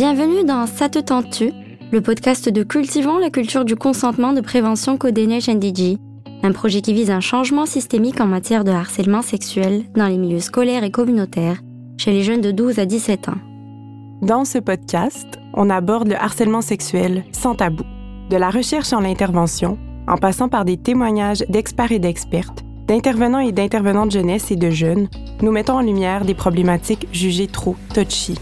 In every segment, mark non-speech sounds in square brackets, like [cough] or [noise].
Bienvenue dans Ça te tente-tu, le podcast de Cultivons la culture du consentement de prévention Codeneige NDG, un projet qui vise un changement systémique en matière de harcèlement sexuel dans les milieux scolaires et communautaires chez les jeunes de 12 à 17 ans. Dans ce podcast, on aborde le harcèlement sexuel sans tabou, de la recherche en l'intervention, en passant par des témoignages d'experts et d'expertes, d'intervenants et d'intervenantes jeunesse et de jeunes, nous mettons en lumière des problématiques jugées trop touchy.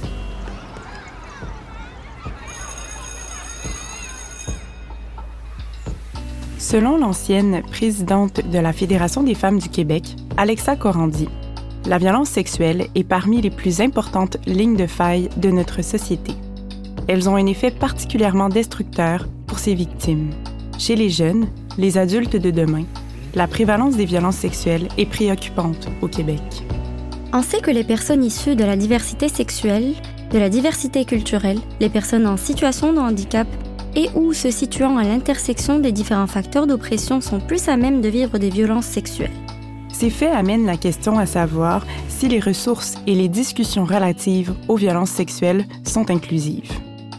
Selon l'ancienne présidente de la Fédération des femmes du Québec, Alexa Corandi, la violence sexuelle est parmi les plus importantes lignes de faille de notre société. Elles ont un effet particulièrement destructeur pour ses victimes. Chez les jeunes, les adultes de demain, la prévalence des violences sexuelles est préoccupante au Québec. On sait que les personnes issues de la diversité sexuelle, de la diversité culturelle, les personnes en situation de handicap et ou se situant à l'intersection des différents facteurs d'oppression sont plus à même de vivre des violences sexuelles. Ces faits amènent la question à savoir si les ressources et les discussions relatives aux violences sexuelles sont inclusives.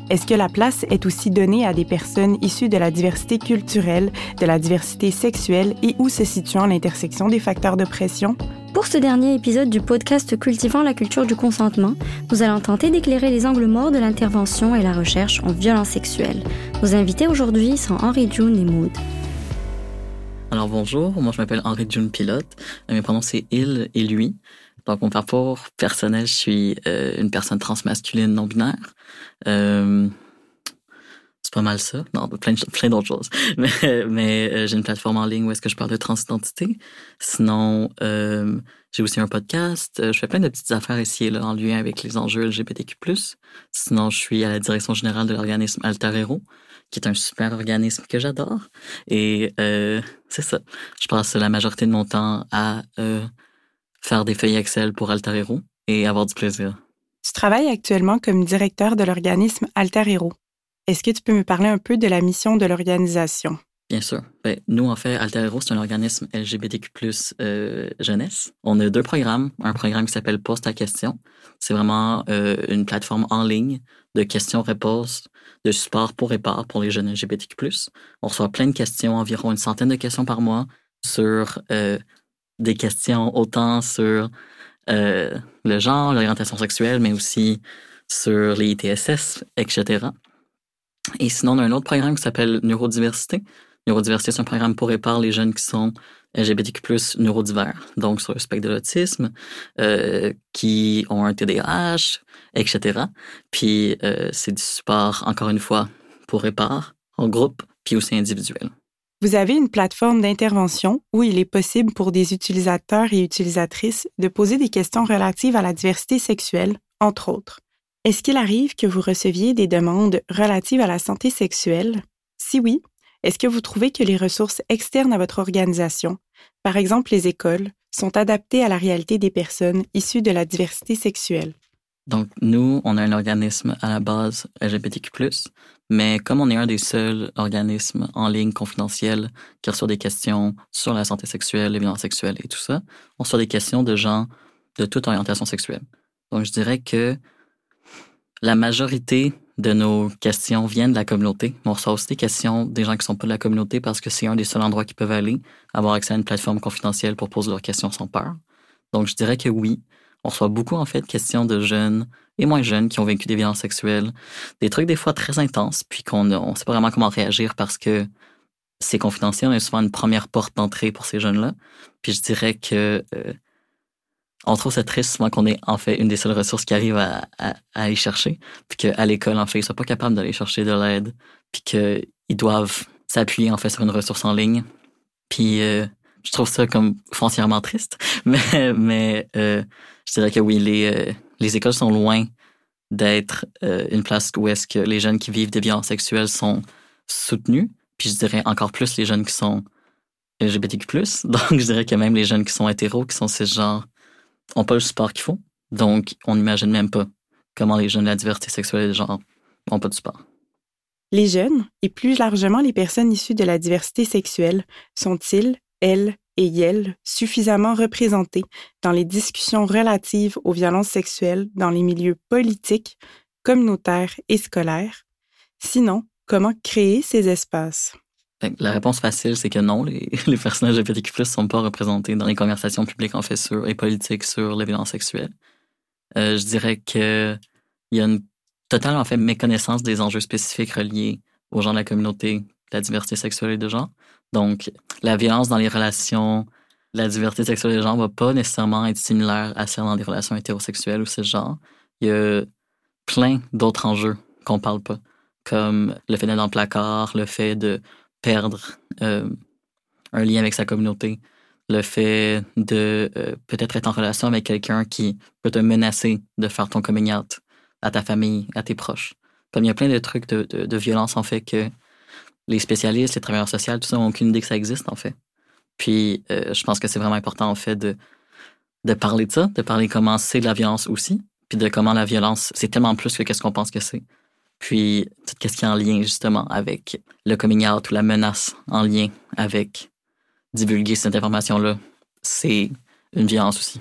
Est-ce que la place est aussi donnée à des personnes issues de la diversité culturelle, de la diversité sexuelle et où se situant l'intersection des facteurs de pression? Pour ce dernier épisode du podcast Cultivant la culture du consentement, nous allons tenter d'éclairer les angles morts de l'intervention et la recherche en violence sexuelle. Nos invités aujourd'hui sont Henri June et Maud. Alors bonjour, moi je m'appelle Henri June Pilote. Euh, mes pronoms c'est il et lui. Donc mon parcours personnel, je suis euh, une personne transmasculine non binaire. Euh, c'est pas mal ça. Non, plein, plein d'autres choses. [laughs] Mais, mais j'ai une plateforme en ligne où est-ce que je parle de transidentité. Sinon, j'ai aussi un podcast. je fais plein de petites affaires ici et là en lien avec les enjeux LGBTQ+. Sinon, je suis à la direction générale de l'organisme Alter Hero qui est un super organisme que j'adore. Et euh, c'est ça. Je passe la majorité de mon temps à euh, faire des feuilles Excel pour Alter Hero et avoir du plaisir. Tu travailles actuellement comme directeur de l'organisme Alter Hero. Est-ce que tu peux me parler un peu de la mission de l'organisation? Bien sûr. Ben, nous, en fait, Alter Hero, c'est un organisme LGBTQ+, euh, jeunesse. On a deux programmes. Un programme qui s'appelle Poste ta question. C'est vraiment euh, une plateforme en ligne de questions-réponses, de support pour et par pour les jeunes LGBTQ+. On reçoit plein de questions, environ une centaine de questions par mois sur euh, des questions autant sur euh, le genre, l'orientation sexuelle, mais aussi sur les ITSS, etc. Et sinon, on a un autre programme qui s'appelle Neurodiversité. Neurodiversité, c'est un programme pour et par les jeunes qui sont LGBTQ+, neurodivers, donc sur le spectre de l'autisme, euh, qui ont un TDAH, etc. Puis euh, c'est du support, encore une fois, pour et par, en groupe, puis aussi individuel. Vous avez une plateforme d'intervention où il est possible pour des utilisateurs et utilisatrices de poser des questions relatives à la diversité sexuelle, entre autres. Est-ce qu'il arrive que vous receviez des demandes relatives à la santé sexuelle? Si oui, est-ce que vous trouvez que les ressources externes à votre organisation, par exemple les écoles, sont adaptées à la réalité des personnes issues de la diversité sexuelle? Donc, nous, on a un organisme à la base LGBTQ+, mais comme on est un des seuls organismes en ligne confidentiels qui reçoit des questions sur la santé sexuelle, les violences sexuelles et tout ça, on reçoit des questions de gens de toute orientation sexuelle. Donc, je dirais que la majorité de nos questions viennent de la communauté. On reçoit aussi des questions des gens qui sont pas de la communauté parce que c'est un des seuls endroits qui peuvent aller, avoir accès à une plateforme confidentielle pour poser leurs questions sans peur. Donc, je dirais que oui. On reçoit beaucoup, en fait, de questions de jeunes et moins jeunes qui ont vécu des violences sexuelles, des trucs des fois très intenses, puis qu'on ne sait pas vraiment comment réagir parce que c'est confidentiel. On est souvent une première porte d'entrée pour ces jeunes-là. Puis je dirais que euh, on trouve ça triste souvent qu'on est en fait une des seules ressources qui arrive à, aller chercher, puis qu'à l'école, en fait, ils sont pas capables d'aller chercher de l'aide, puis qu'ils doivent s'appuyer en fait sur une ressource en ligne. Puis euh, je trouve ça comme foncièrement triste, [laughs] mais mais euh, je dirais que oui, les euh, les écoles sont loin d'être une place où est-ce que les jeunes qui vivent des violences sexuelles sont soutenus, puis je dirais encore plus les jeunes qui sont LGBTQ+. [laughs] Donc je dirais que même les jeunes qui sont hétéros, qui sont ces genres n'ont pas le support qu'il faut. Donc, on n'imagine même pas comment les jeunes de la diversité sexuelle et genre n'ont pas de support. Les jeunes, et plus largement les personnes issues de la diversité sexuelle, sont-ils, elles et elles, suffisamment représentés dans les discussions relatives aux violences sexuelles dans les milieux politiques, communautaires et scolaires? Sinon, comment créer ces espaces? Ben, la réponse facile, c'est que non, les, [laughs] les personnes LGBTQ+, ne sont pas représentés dans les conversations publiques en fait et politiques sur les violences sexuelles. Euh, je dirais que il y a une totale en fait méconnaissance des enjeux spécifiques reliés aux gens de la communauté, la diversité sexuelle et de genre. Donc, la violence dans les relations, la diversité sexuelle des gens va pas nécessairement être similaire à celle dans des relations hétérosexuelles ou ce genre. Il y a plein d'autres enjeux qu'on parle pas, comme le fait d'être dans le placard, le fait de perdre euh, un lien avec sa communauté, le fait de euh, peut-être être en relation avec quelqu'un qui peut te menacer de faire ton coming out à ta famille, à tes proches. Comme il y a plein de trucs de, violence, en fait, que les spécialistes, les travailleurs sociaux, tout ça, n'ont aucune idée que ça existe, en fait. Puis, euh, je pense que c'est vraiment important, en fait, de, parler de ça, de parler comment c'est la violence aussi, puis de comment la violence, c'est tellement plus que qu'est-ce qu'on pense que c'est. Puis, qu'est-ce qui est en lien, justement, avec le coming out ou la menace en lien avec divulguer cette information-là, c'est une violence aussi.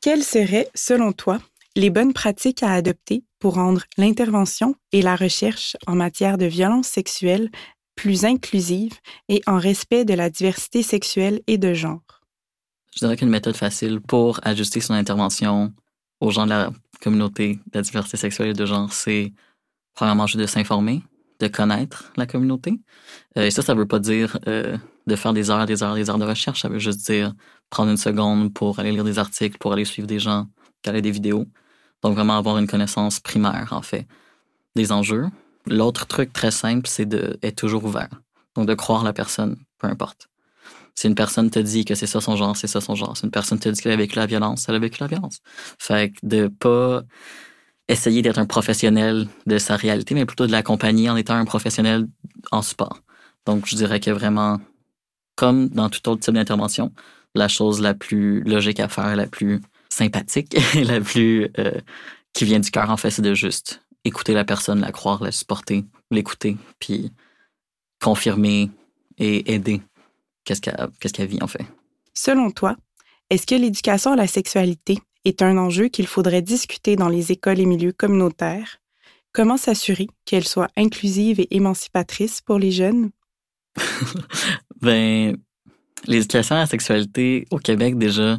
Quelles seraient, selon toi, les bonnes pratiques à adopter pour rendre l'intervention et la recherche en matière de violence sexuelle plus inclusives et en respect de la diversité sexuelle et de genre? Je dirais qu'une méthode facile pour ajuster son intervention aux gens de la communauté de la diversité sexuelle et de genre, c'est premièrement juste de s'informer, de connaître la communauté. Euh, et ça, ça veut pas dire euh, de faire des heures, des heures, des heures de recherche. Ça veut juste dire prendre une seconde pour aller lire des articles, pour aller suivre des gens, regarder des vidéos. Donc, vraiment avoir une connaissance primaire, en fait, des enjeux. L'autre truc très simple, c'est d'être toujours ouvert. Donc, de croire la personne, peu importe. Si une personne te dit que c'est ça son genre, c'est ça son genre. Si une personne te dit qu'elle a vécu la violence, elle a vécu la violence. Fait que de pas essayer d'être un professionnel de sa réalité, mais plutôt de l'accompagner en étant un professionnel en support. Donc, je dirais que vraiment, comme dans tout autre type d'intervention, la chose la plus logique à faire, la plus sympathique [laughs] la plus euh, qui vient du cœur, en fait, c'est de juste écouter la personne, la croire, la supporter, l'écouter, puis confirmer et aider qu'est-ce qu'elle qu'est-ce qu'elle vit, en fait. Selon toi, est-ce que l'éducation à la sexualité est un enjeu qu'il faudrait discuter dans les écoles et milieux communautaires? Comment s'assurer qu'elle soit inclusive et émancipatrice pour les jeunes? [laughs] ben, l'éducation à la sexualité au Québec, déjà,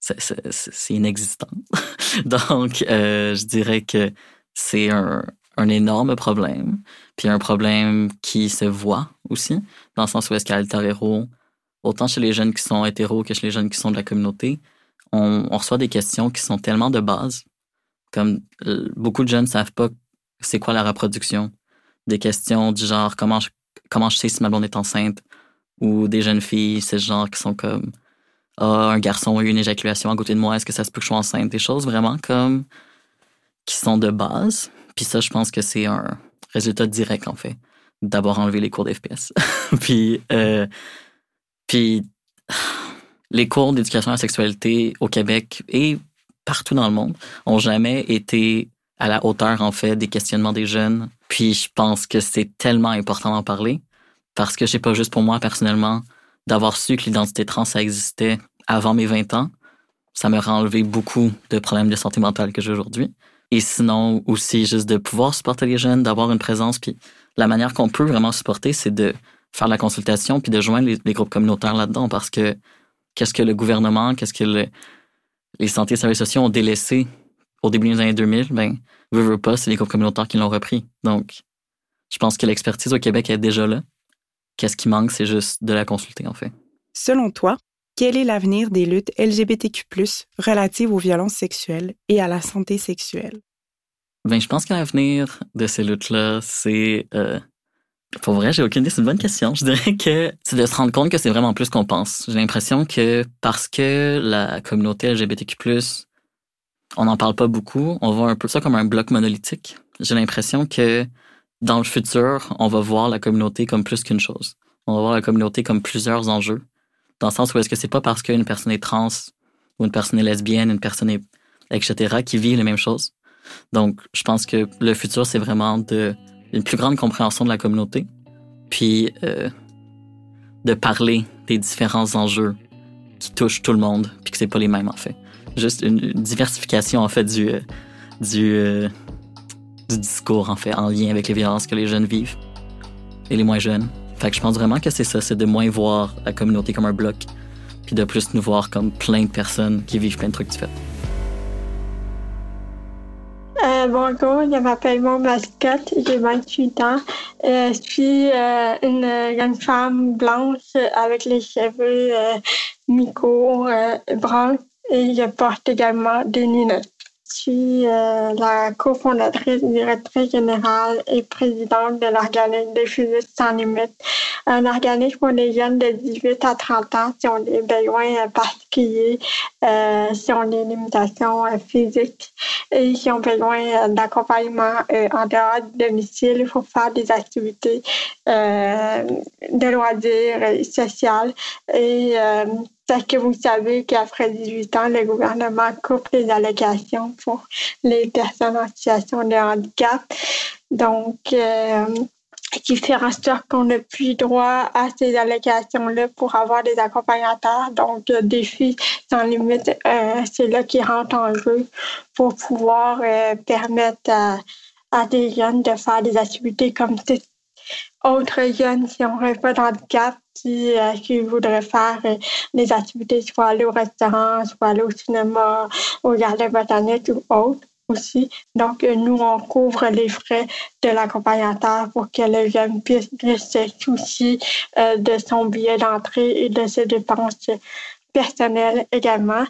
c'est inexistant. [laughs] Donc, euh, je dirais que c'est un, un, énorme problème. Puis un problème qui se voit aussi, dans le sens où est-ce qu'à hétéro, autant chez les jeunes qui sont hétéros que chez les jeunes qui sont de la communauté, on, reçoit des questions qui sont tellement de base. Comme euh, beaucoup de jeunes ne savent pas c'est quoi la reproduction. Des questions du genre comment je, comment je sais si ma blonde est enceinte, ou des jeunes filles, c'est genre qui sont comme ah, un garçon a eu une éjaculation à côté de moi, est-ce que ça se peut que je sois enceinte? Des choses vraiment comme qui sont de base. Puis ça, je pense que c'est un résultat direct, en fait, d'avoir enlevé les cours d'FPS. [laughs] puis, euh, puis les cours d'éducation à la sexualité au Québec et partout dans le monde ont jamais été à la hauteur, en fait, des questionnements des jeunes. Puis je pense que c'est tellement important d'en parler parce que c'est pas juste pour moi personnellement d'avoir su que l'identité trans ça existait avant mes 20 ans. Ça m'a enlevé beaucoup de problèmes de santé mentale que j'ai aujourd'hui. Et sinon aussi juste de pouvoir supporter les jeunes, d'avoir une présence. Puis la manière qu'on peut vraiment supporter, c'est de faire la consultation puis de joindre les, groupes communautaires là-dedans parce que qu'est-ce que le gouvernement, qu'est-ce que les santé et services sociaux ont délaissé au début des années 2000, ben, veut, veut pas, c'est les groupes communautaires qui l'ont repris. Donc, je pense que l'expertise au Québec est déjà là. Qu'est-ce qui manque, c'est juste de la consulter, en fait. Selon toi, quel est l'avenir des luttes LGBTQ+, relatives aux violences sexuelles et à la santé sexuelle? Ben, je pense que l'avenir de ces luttes-là, c'est... Euh, pour vrai, j'ai aucune idée, c'est une bonne question. Je dirais que c'est de se rendre compte que c'est vraiment plus qu'on pense. J'ai l'impression que parce que la communauté LGBTQ+, on n'en parle pas beaucoup, on voit un peu ça comme un bloc monolithique. J'ai l'impression que dans le futur, on va voir la communauté comme plus qu'une chose. On va voir la communauté comme plusieurs enjeux. Dans le sens où est-ce que c'est pas parce qu'une personne est trans ou une personne est lesbienne, une personne est etc. qui vit les mêmes choses. Donc, je pense que le futur, c'est vraiment une plus grande compréhension de la communauté, puis euh, de parler des différents enjeux qui touchent tout le monde, puis que c'est pas les mêmes en fait. Juste une, diversification en fait du euh, euh, du discours, en fait, en lien avec les violences que les jeunes vivent et les moins jeunes. Fait que je pense vraiment que c'est ça, c'est de moins voir la communauté comme un bloc, puis de plus nous voir comme plein de personnes qui vivent plein de trucs différents. Euh, bonjour, je m'appelle Mon Mascotte, j'ai 28 ans. Euh, je suis euh, une jeune femme blanche avec les cheveux euh, micro bruns et je porte également des lunettes. Je suis euh, la cofondatrice, directrice générale et présidente de l'organisme des physiques sans limites, un organisme pour les jeunes de 18 à 30 ans qui ont des besoins particuliers, euh, qui ont des limitations euh, physiques et qui ont besoin d'accompagnement en dehors du domicile pour faire des activités de loisirs sociales et parce que vous savez qu'après 18 ans, le gouvernement coupe les allocations pour les personnes en situation de handicap. Donc, euh, qui fait en sorte qu'on n'a plus droit à ces allocations-là pour avoir des accompagnateurs. Donc, des filles sans limite, euh, c'est là qui rentre en jeu pour pouvoir euh, permettre à, à, des jeunes de faire des activités comme autres jeunes qui n'auraient pas d'handicap qui, euh, qui voudraient faire euh, des activités, soit aller au restaurant, soit aller au cinéma, au jardin botanique ou autre aussi. Donc, euh, nous, on couvre les frais de l'accompagnateur pour que le jeune puisse se soucier de son billet d'entrée et de ses dépenses personnelles également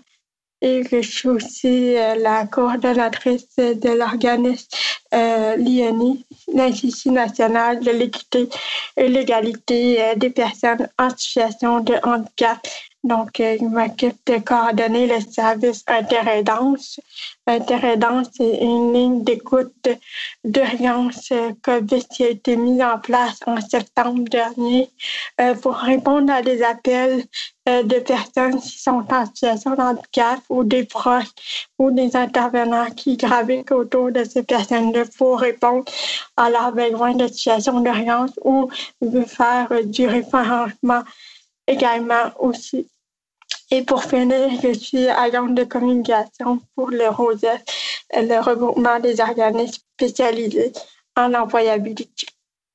et je suis aussi la coordonnatrice de l'organisme euh, l'INI, l'Institut national de l'équité et l'égalité euh, des personnes en situation de handicap. Donc, euh, je m'occupe de coordonner le service Interaidance. Interaidance, c'est une ligne d'écoute d'urgence COVID qui a été mise en place en septembre dernier pour répondre à des appels euh, de personnes qui sont en situation de handicap ou des proches ou des intervenants qui gravitent autour de ces personnes-là pour répondre à leurs besoins de situation d'urgence ou faire du référencement également aussi. Et pour finir, je suis agente de communication pour le ROSEF, le regroupement des organismes spécialisés en employabilité.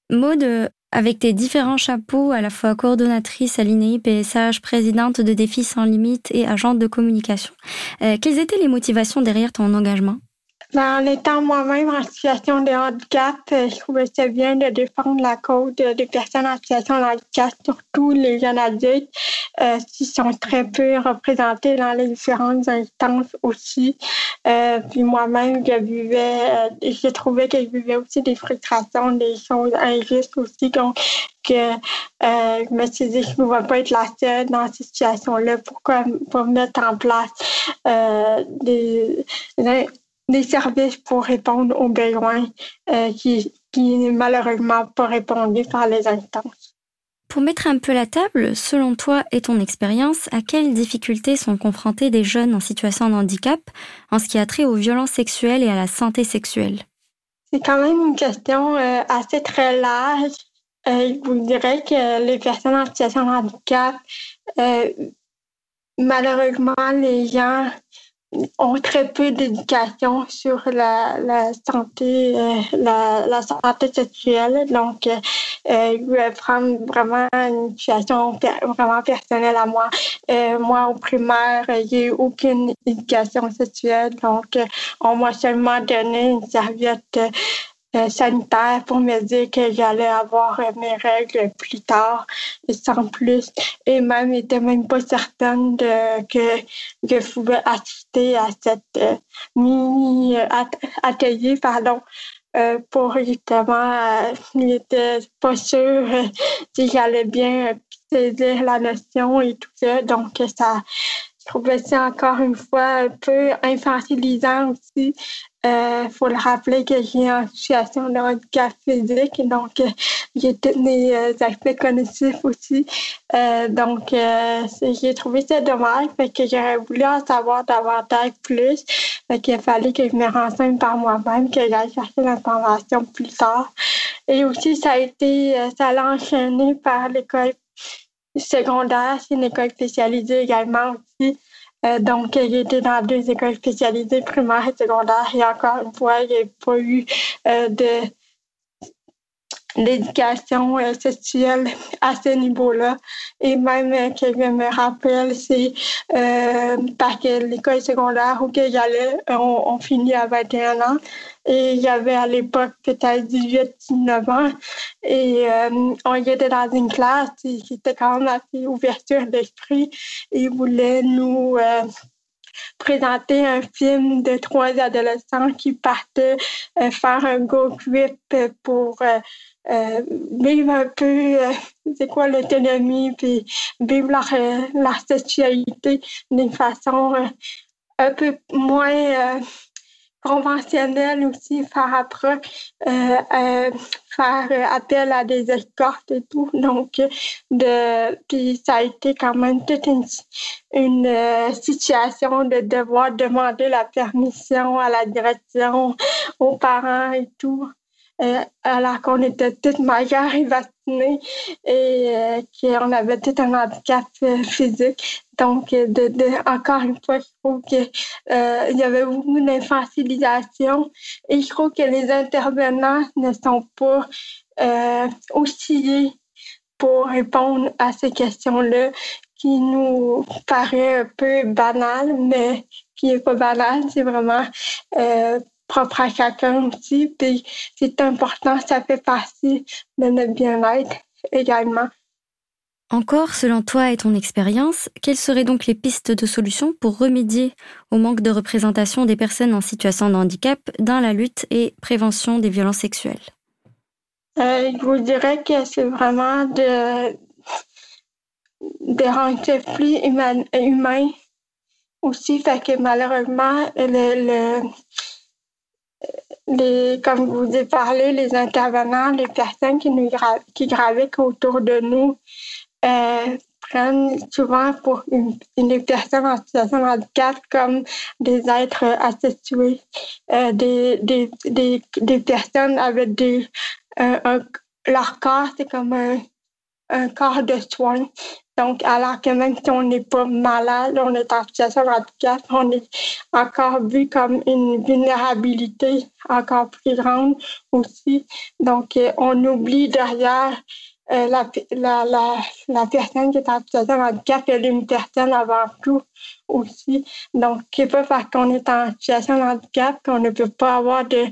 Maud, avec tes différents chapeaux, à la fois coordonnatrice à l'INEI PSH, présidente de Défis sans limite et agente de communication, euh, quelles étaient les motivations derrière ton engagement? Ben, en étant moi-même en situation de handicap, euh, je trouvais ça bien de défendre la cause des personnes en situation de handicap, surtout les jeunes adultes euh, qui sont très peu représentés dans les différentes instances aussi. Euh, puis moi-même, je vivais, euh, je trouvais que je vivais aussi des frustrations, des choses injustes aussi. Donc, que euh, je me suis dit, je ne vais pas être la seule dans cette situation-là. Pourquoi pas mettre en place euh, des services pour répondre aux besoins euh, qui, qui malheureusement pas répondus par les instances. Pour mettre un peu la table, selon toi et ton expérience, à quelles difficultés sont confrontés des jeunes en situation de handicap en ce qui a trait aux violences sexuelles et à la santé sexuelle? C'est quand même une question euh, assez très large. Euh, je vous dirais que les personnes en situation de handicap, euh, malheureusement, les gens ont très peu d'éducation sur la, la santé euh, la, la, santé sexuelle. Donc, euh, euh, je prendre vraiment une situation vraiment personnelle à moi. Euh, moi, au primaire, j'ai aucune éducation sexuelle. Donc, on m'a seulement donné une serviette sanitaire pour me dire que j'allais avoir euh, mes règles plus tard, sans plus. Et même, n'était même pas certaine de, que, je pouvais assister à cette euh, mini-atelier, pardon, euh, pour justement, je n'étais pas sûre si j'allais bien saisir la notion et tout ça. Donc, ça, je trouvais ça encore une fois un peu infantilisant aussi il euh, faut le rappeler que j'ai une situation de handicap physique, donc euh, j'ai tous mes euh, aspects cognitifs aussi. donc, j'ai trouvé ça dommage, fait que j'aurais voulu en savoir davantage plus. Fait qu'il fallait que je me renseigne par moi-même, que j'aille chercher l'information plus tard. Et aussi, ça a été, ça l'a enchaîné par l'école secondaire, c'est une école spécialisée également aussi. donc, j'ai été dans deux écoles spécialisées, primaires et secondaires. Et encore une fois, il n'y a pas eu de l'éducation euh, sexuelle à ce niveau-là. Et même euh, que je me rappelle, c'est euh, parce que l'école secondaire où j'allais, on, finit à 21 ans. Et avait à l'époque peut-être 18, 19 ans. Et on était dans une classe qui était quand même assez ouverture d'esprit. Ils voulaient nous présenter un film de trois adolescents qui partaient faire un go trip pour euh, vivre un peu, euh, c'est quoi l'autonomie, puis vivre leur, euh, leur sexualité d'une façon un peu moins conventionnelle aussi, faire après, faire appel à des escortes et tout. Donc, de, puis ça a été quand même toute une, une situation de devoir demander la permission à la direction, aux parents et tout. Euh, alors qu'on était toutes majeures et vaccinées et euh, qu'on avait tout un handicap euh, physique. Donc, de, de, encore une fois, je trouve qu'il il y avait beaucoup d'infantilisation et je trouve que les intervenants ne sont pas aussi pour répondre à ces questions-là qui nous paraît un peu banal, mais qui n'est pas banal, c'est vraiment propre à chacun aussi. Puis c'est important, ça fait partie de notre bien-être également. Encore, selon toi et ton expérience, quelles seraient donc les pistes de solution pour remédier au manque de représentation des personnes en situation de handicap dans la lutte et prévention des violences sexuelles? Euh, je vous dirais que c'est vraiment de, de rendre plus humain, humain aussi, fait que malheureusement, le, le les, comme vous avez parlé, les intervenants, les personnes qui, nous qui gravitent autour de nous euh, prennent souvent pour une, une personne en situation de handicap comme des êtres asexués, euh, des, des, des, des, personnes avec des... Euh, leur corps, c'est comme un, un corps de soins. Donc, alors que même si on n'est pas malade, on est en situation handicap, on est encore vu comme une vulnérabilité encore plus grande aussi. Donc, euh, on oublie derrière euh, la, la, la, la, personne qui est en situation de handicap, elle est une personne avant tout aussi. Donc, c'est pas parce qu'on est en situation de handicap qu'on ne peut pas avoir de,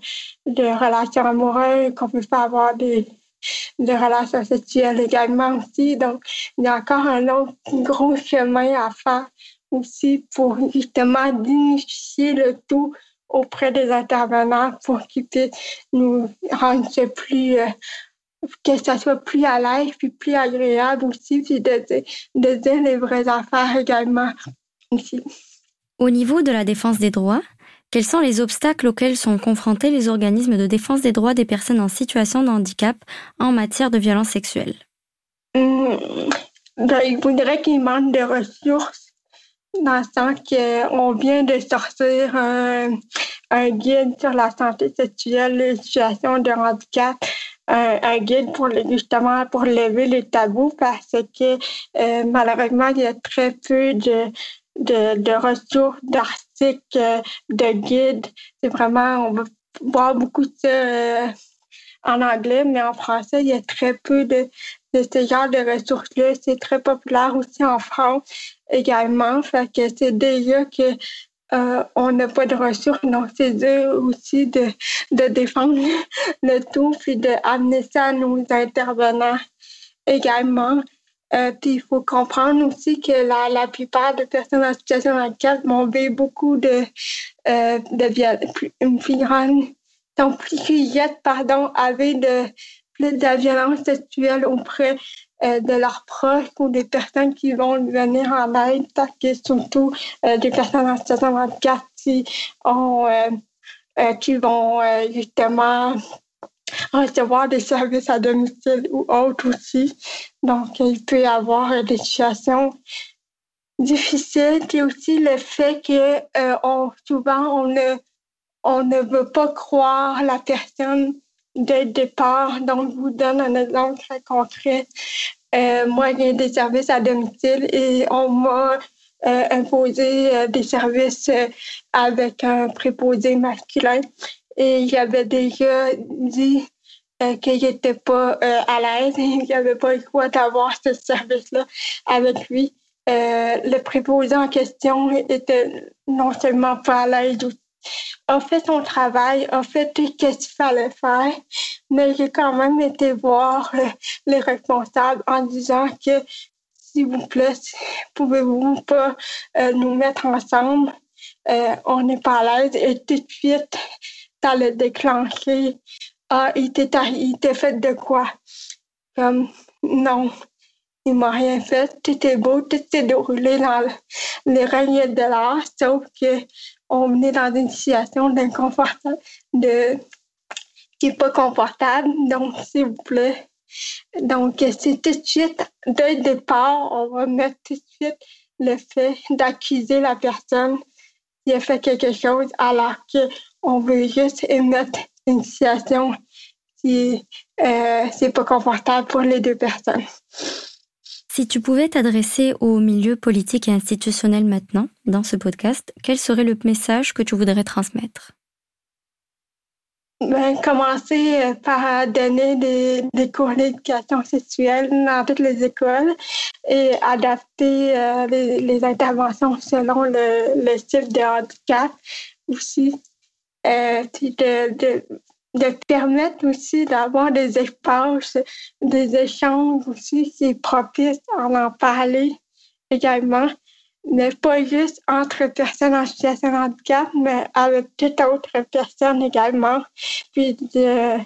de relations amoureuses, qu'on peut pas avoir des de relations sexuelles également aussi. Donc, il y a encore un autre gros chemin à faire aussi pour justement d'initier le tout auprès des intervenants pour qu'ils puissent nous rendre plus, euh, que ça soit plus à l'aise puis plus agréable aussi, puis de, de dire les vraies affaires également ici. Au niveau de la défense des droits, quels sont les obstacles auxquels sont confrontés les organismes de défense des droits des personnes en situation de handicap en matière de violence sexuelle? Mmh, il faudrait qu'il manque de ressources dans le sens qu'on vient de sortir un, guide sur la santé sexuelle, les situations de handicap, un, guide pour justement pour lever les tabous parce que euh, malheureusement il y a très peu de de, ressources, d'articles, euh, de guides. C'est vraiment, on va voir beaucoup de ça euh, en anglais, mais en français, il y a très peu de, de ce genre de ressources-là. C'est très populaire aussi en France également. Fait que c'est déjà que euh, on n'a pas de ressources, donc c'est dur aussi de, de défendre [laughs] le tout, puis d'amener ça à nos intervenants également. Euh, puis il faut comprendre aussi que la, la plupart des personnes en situation de handicap vont vivre beaucoup de, euh, de une plus pardon, de, violence sexuelle auprès euh, de leurs proches ou des personnes qui vont venir en aide, parce que surtout euh, des personnes en situation de handicap qui, ont, qui vont justement recevoir des services à domicile ou autres aussi. Donc, il peut y avoir des situations difficiles. Puis aussi le fait que euh, souvent, on ne, on ne veut pas croire la personne dès le départ. Donc, je vous donne un exemple très concret. Euh, moi, j'ai des services à domicile et on m'a imposer des services avec un préposé masculin. Et il avait déjà dit qu'il n'était pas à l'aise, [laughs] il n'avait pas le droit d'avoir ce service-là avec lui. le préposé en question était non seulement pas à l'aise a fait son travail, a fait tout ce qu'il fallait faire, mais j'ai quand même été voir les responsables en disant que s'il vous plaît, pouvez-vous pas euh, nous mettre ensemble? Euh, on n'est pas à l'aise et tout de suite, ça le déclenché. Ah, il t'est fait de quoi? Comme, non, il m'a rien fait. Tout est beau, tout s'est déroulé dans les règnes de l'art, sauf que on est dans une situation d'inconfortable, de qui n'est pas confortable. Donc, s'il vous plaît. Donc, c'est tout de suite, dès le départ, on va mettre tout de suite le fait d'accuser la personne qui a fait quelque chose alors qu'on veut juste émettre une situation qui euh, pas confortable pour les deux personnes. Si tu pouvais t'adresser au milieu politique et institutionnel maintenant, dans ce podcast, quel serait le message que tu voudrais transmettre? Ben, commencer euh, par donner des, cours d'éducation sexuelle dans toutes les écoles et adapter euh, les, interventions selon le, type de handicap aussi. Euh, de, permettre aussi d'avoir des espaces, des échanges aussi qui propice à en parler également, mais pas juste entre personnes en situation de handicap, mais avec toute autre personne également, puis de,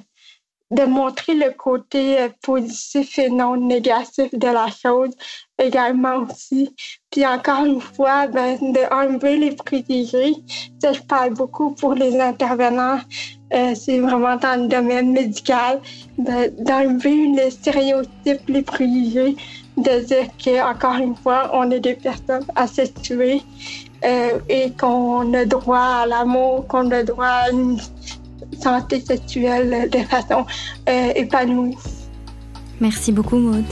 de montrer le côté positif et non négatif de la chose également aussi. Puis encore une fois, ben, de enlever les préjugés. Ça, je parle beaucoup pour les intervenants euh, c'est vraiment dans le domaine médical, d'enlever les stéréotypes, les préjugés, de dire qu'encore une fois, on est des personnes asexuées euh, et qu'on a droit à l'amour, qu'on a droit à une santé sexuelle de façon euh, épanouie. Merci beaucoup, Maude.